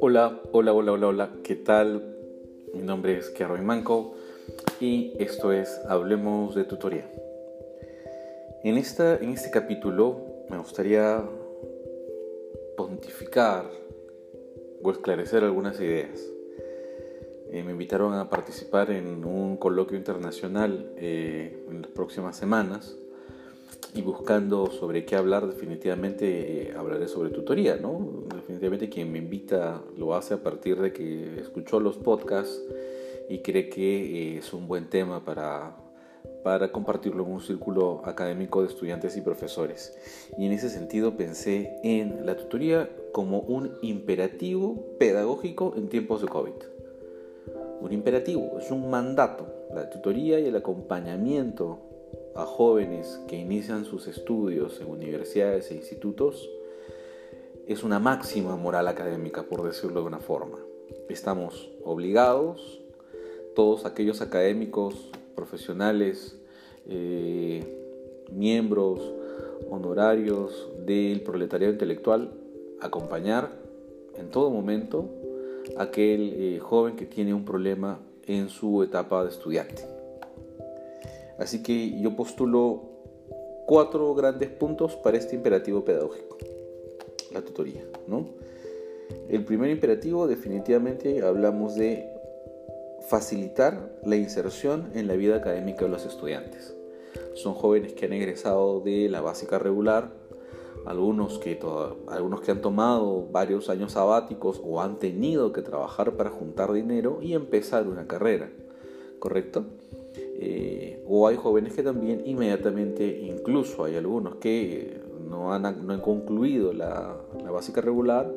Hola, hola, hola, hola, hola, ¿qué tal? Mi nombre es Kerwin Manco y esto es Hablemos de Tutoría. En, esta, en este capítulo me gustaría pontificar o esclarecer algunas ideas. Eh, me invitaron a participar en un coloquio internacional eh, en las próximas semanas y buscando sobre qué hablar, definitivamente eh, hablaré sobre tutoría, ¿no? Definitivamente quien me invita lo hace a partir de que escuchó los podcasts y cree que es un buen tema para, para compartirlo en un círculo académico de estudiantes y profesores. Y en ese sentido pensé en la tutoría como un imperativo pedagógico en tiempos de COVID un imperativo, es un mandato. La tutoría y el acompañamiento a jóvenes que inician sus estudios en universidades e institutos es una máxima moral académica, por decirlo de una forma. Estamos obligados, todos aquellos académicos, profesionales, eh, miembros honorarios del proletariado intelectual, a acompañar en todo momento aquel eh, joven que tiene un problema en su etapa de estudiante. Así que yo postulo cuatro grandes puntos para este imperativo pedagógico, la tutoría. ¿no? El primer imperativo definitivamente hablamos de facilitar la inserción en la vida académica de los estudiantes. Son jóvenes que han egresado de la básica regular algunos que, algunos que han tomado varios años sabáticos o han tenido que trabajar para juntar dinero y empezar una carrera, ¿correcto? Eh, o hay jóvenes que también inmediatamente, incluso hay algunos que no han, no han concluido la, la, básica regular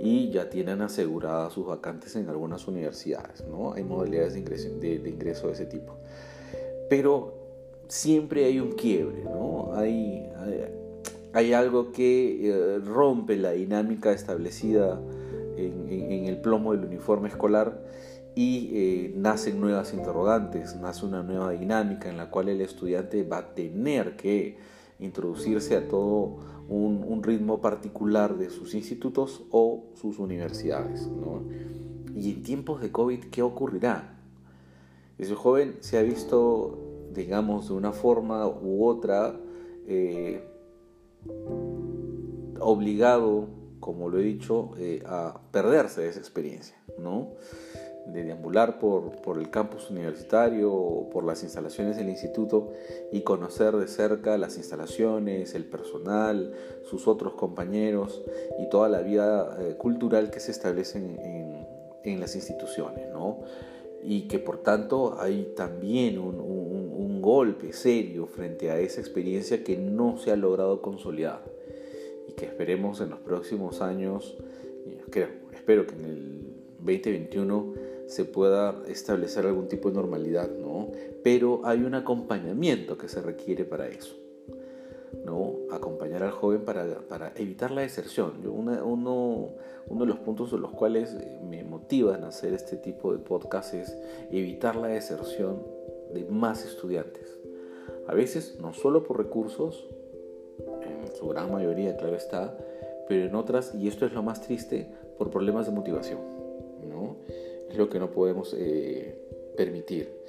y ya tienen aseguradas sus vacantes en algunas universidades, ¿no? Hay modalidades de ingreso de, ingreso de ese tipo. Pero siempre hay un quiebre, ¿no? Hay, hay algo que eh, rompe la dinámica establecida en, el plomo del uniforme escolar y eh, nacen nuevas interrogantes, nace una nueva dinámica en la cual el estudiante va a tener que introducirse a todo un, ritmo particular de sus institutos o sus universidades. Y en tiempos de COVID, ¿qué ocurrirá? Ese joven se ha visto, digamos, de una forma u otra, eh, obligado, como lo he dicho, eh, a perderse de esa experiencia, ¿no? De deambular por, por, el campus universitario o por las instalaciones del instituto y conocer de cerca las instalaciones, el personal, sus otros compañeros y toda la vida eh, cultural que se establece en, en, las instituciones. ¿no? Y que por tanto hay también un, un, un golpe serio frente a esa experiencia que no se ha logrado consolidar y que esperemos en los próximos años, creo, espero que en el 2021 se pueda establecer algún tipo de normalidad, ¿no? Pero hay un acompañamiento que se requiere para eso, ¿no? Acompañar al joven para, para evitar la deserción. Yo uno, uno de los puntos en los cuales me motivan a hacer este tipo de podcast es evitar la deserción de más estudiantes. A veces no solo por recursos, en su gran mayoría, claro está, pero en otras, y esto es lo más triste, por problemas de motivación. Es lo que no podemos eh, permitir.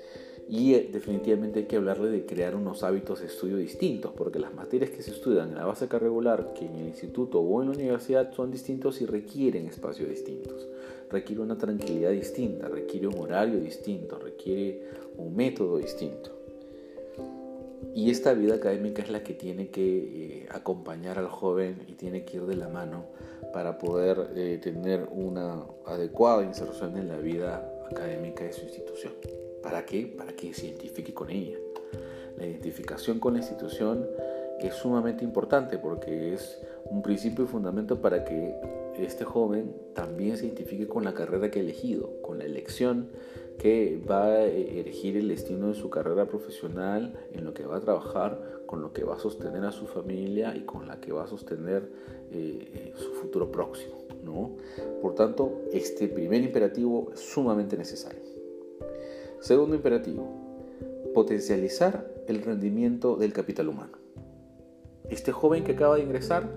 Y eh, definitivamente hay que hablarle de crear unos hábitos de estudio distintos, porque las materias que se estudian en la básica regular, que en el instituto o en la universidad, son distintos y requieren espacios distintos. Requiere una tranquilidad distinta, requiere un horario distinto, requiere un método distinto. Y esta vida académica es la que tiene que eh, acompañar al joven y tiene que ir de la mano para poder eh, tener una adecuada inserción en la vida académica de su institución. ¿Para qué? Para que se identifique con ella. La identificación con la institución es sumamente importante porque es un principio y fundamento para que este joven también se identifique con la carrera que ha elegido, con la elección que va a elegir el destino de su carrera profesional, en lo que va a trabajar, con lo que va a sostener a su familia y con la que va a sostener eh, eh, su futuro próximo. ¿no? Por tanto, este primer imperativo es sumamente necesario. Segundo imperativo, potencializar el rendimiento del capital humano. Este joven que acaba de ingresar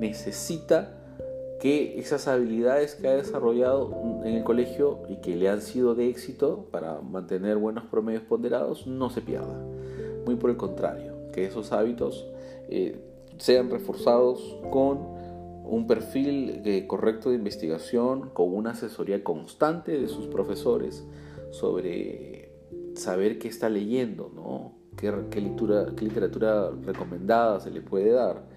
necesita que esas habilidades que ha desarrollado en el colegio y que le han sido de éxito para mantener buenos promedios ponderados no se pierda. Muy por el contrario, que esos hábitos eh, sean reforzados con un perfil eh, correcto de investigación, con una asesoría constante de sus profesores sobre saber qué está leyendo, ¿no? qué, qué literatura recomendada se le puede dar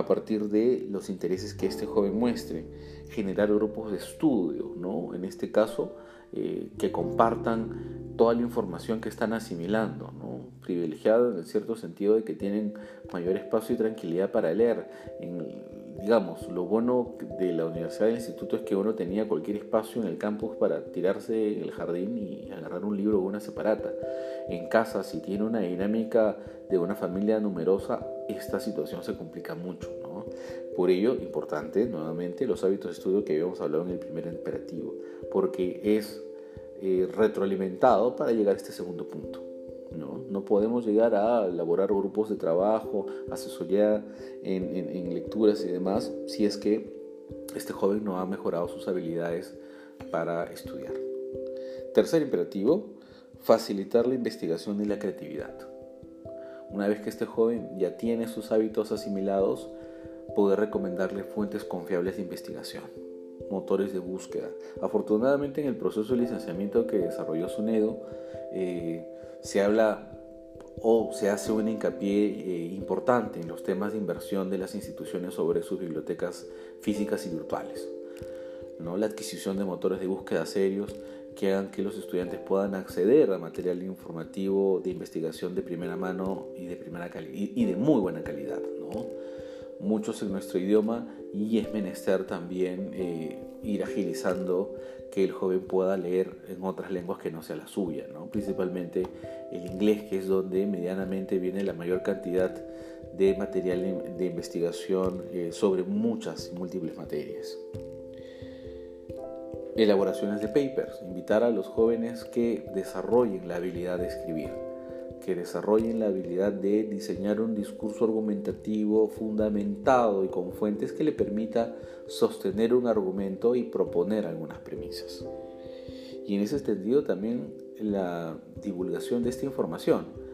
a partir de los intereses que este joven muestre, generar grupos de estudio, ¿no? en este caso, eh, que compartan toda la información que están asimilando, ¿no? privilegiado en el cierto sentido de que tienen mayor espacio y tranquilidad para leer. Digamos, lo bueno de la universidad del instituto es que uno tenía cualquier espacio en el campus para tirarse en el jardín y agarrar un libro o una separata. En casa, si tiene una dinámica de una familia numerosa, esta situación se complica mucho. Por ello, importante, nuevamente, los hábitos de estudio que habíamos hablado en el primer imperativo, porque es eh, retroalimentado para llegar a este segundo punto. ¿no? no podemos llegar a elaborar grupos de trabajo, asesoría en, en lecturas y demás, si es que este joven no ha mejorado sus habilidades para estudiar. Tercer imperativo, facilitar la investigación y la creatividad. Una vez que este joven ya tiene sus hábitos asimilados, poder recomendarle fuentes confiables de investigación, motores de búsqueda. Afortunadamente en el proceso de licenciamiento que desarrolló SUNEDO eh, se habla o se hace un hincapié eh, importante en los temas de inversión de las instituciones sobre sus bibliotecas físicas y virtuales. ¿no? La adquisición de motores de búsqueda serios que hagan que los estudiantes puedan acceder a material informativo de investigación de primera mano y de, primera y de muy buena calidad. ¿no? Muchos en nuestro idioma y es menester también eh, ir agilizando que el joven pueda leer en otras lenguas que no sea la suya, ¿no? principalmente el inglés, que es donde medianamente viene la mayor cantidad de material de investigación eh, sobre muchas y múltiples materias elaboraciones de papers, invitar a los jóvenes que desarrollen la habilidad de escribir, que desarrollen la habilidad de diseñar un discurso argumentativo fundamentado y con fuentes que le permita sostener un argumento y proponer algunas premisas. Y en ese sentido también la divulgación de esta información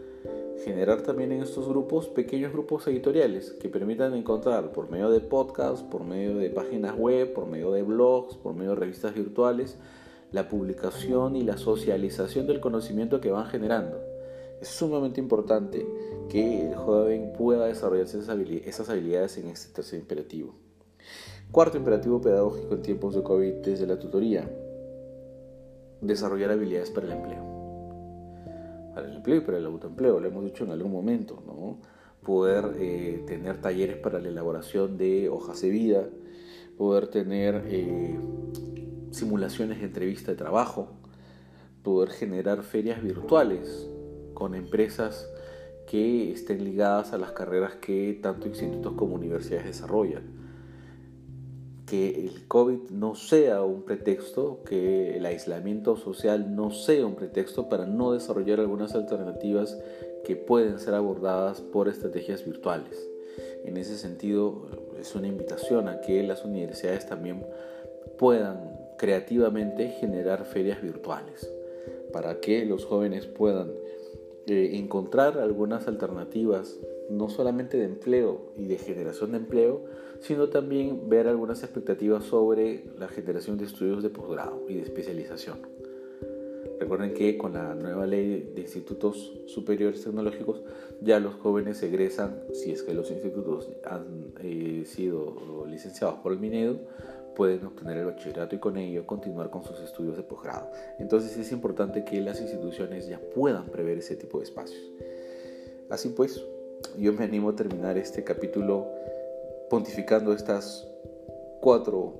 generar también en estos grupos pequeños grupos editoriales que permitan encontrar por medio de podcasts, por medio de páginas web, por medio de blogs, por medio de revistas virtuales, la publicación y la socialización del conocimiento que van generando. Es sumamente importante que el joven pueda desarrollarse esas habilidades en este tercer imperativo. Cuarto imperativo pedagógico en tiempos de COVID desde la tutoría. Desarrollar habilidades para el empleo para el empleo y para el autoempleo, lo hemos dicho en algún momento, ¿no? poder eh, tener talleres para la elaboración de hojas de vida, poder tener eh, simulaciones de entrevista de trabajo, poder generar ferias virtuales con empresas que estén ligadas a las carreras que tanto institutos como universidades desarrollan que el COVID no sea un pretexto, que el aislamiento social no sea un pretexto para no desarrollar algunas alternativas que pueden ser abordadas por estrategias virtuales. En ese sentido, es una invitación a que las universidades también puedan creativamente generar ferias virtuales para que los jóvenes puedan eh, encontrar algunas alternativas no solamente de empleo y de generación de empleo, sino también ver algunas expectativas sobre la generación de estudios de posgrado y de especialización. Recuerden que con la nueva ley de institutos superiores tecnológicos ya los jóvenes egresan, si es que los institutos han eh, sido licenciados por el Minedo, pueden obtener el bachillerato y con ello continuar con sus estudios de posgrado. Entonces es importante que las instituciones ya puedan prever ese tipo de espacios. Así pues, yo me animo a terminar este capítulo pontificando estas cuatro,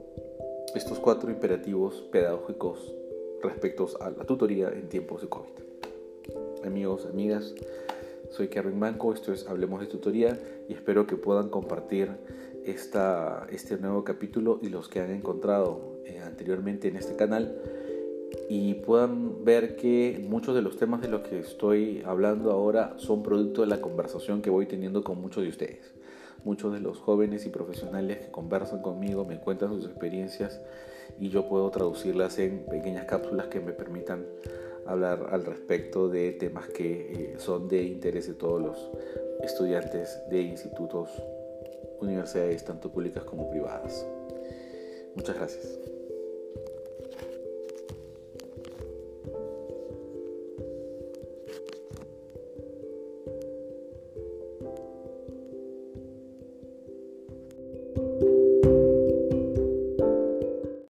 estos cuatro imperativos pedagógicos respecto a la tutoría en tiempos de COVID. Amigos, amigas, soy Kevin Manco, esto es Hablemos de Tutoría y espero que puedan compartir esta, este nuevo capítulo y los que han encontrado eh, anteriormente en este canal y puedan ver que muchos de los temas de los que estoy hablando ahora son producto de la conversación que voy teniendo con muchos de ustedes. muchos de los jóvenes y profesionales que conversan conmigo me cuentan sus experiencias y yo puedo traducirlas en pequeñas cápsulas que me permitan hablar al respecto de temas que eh, son de interés de todos los estudiantes de institutos, universidades, tanto públicas como privadas. Muchas gracias.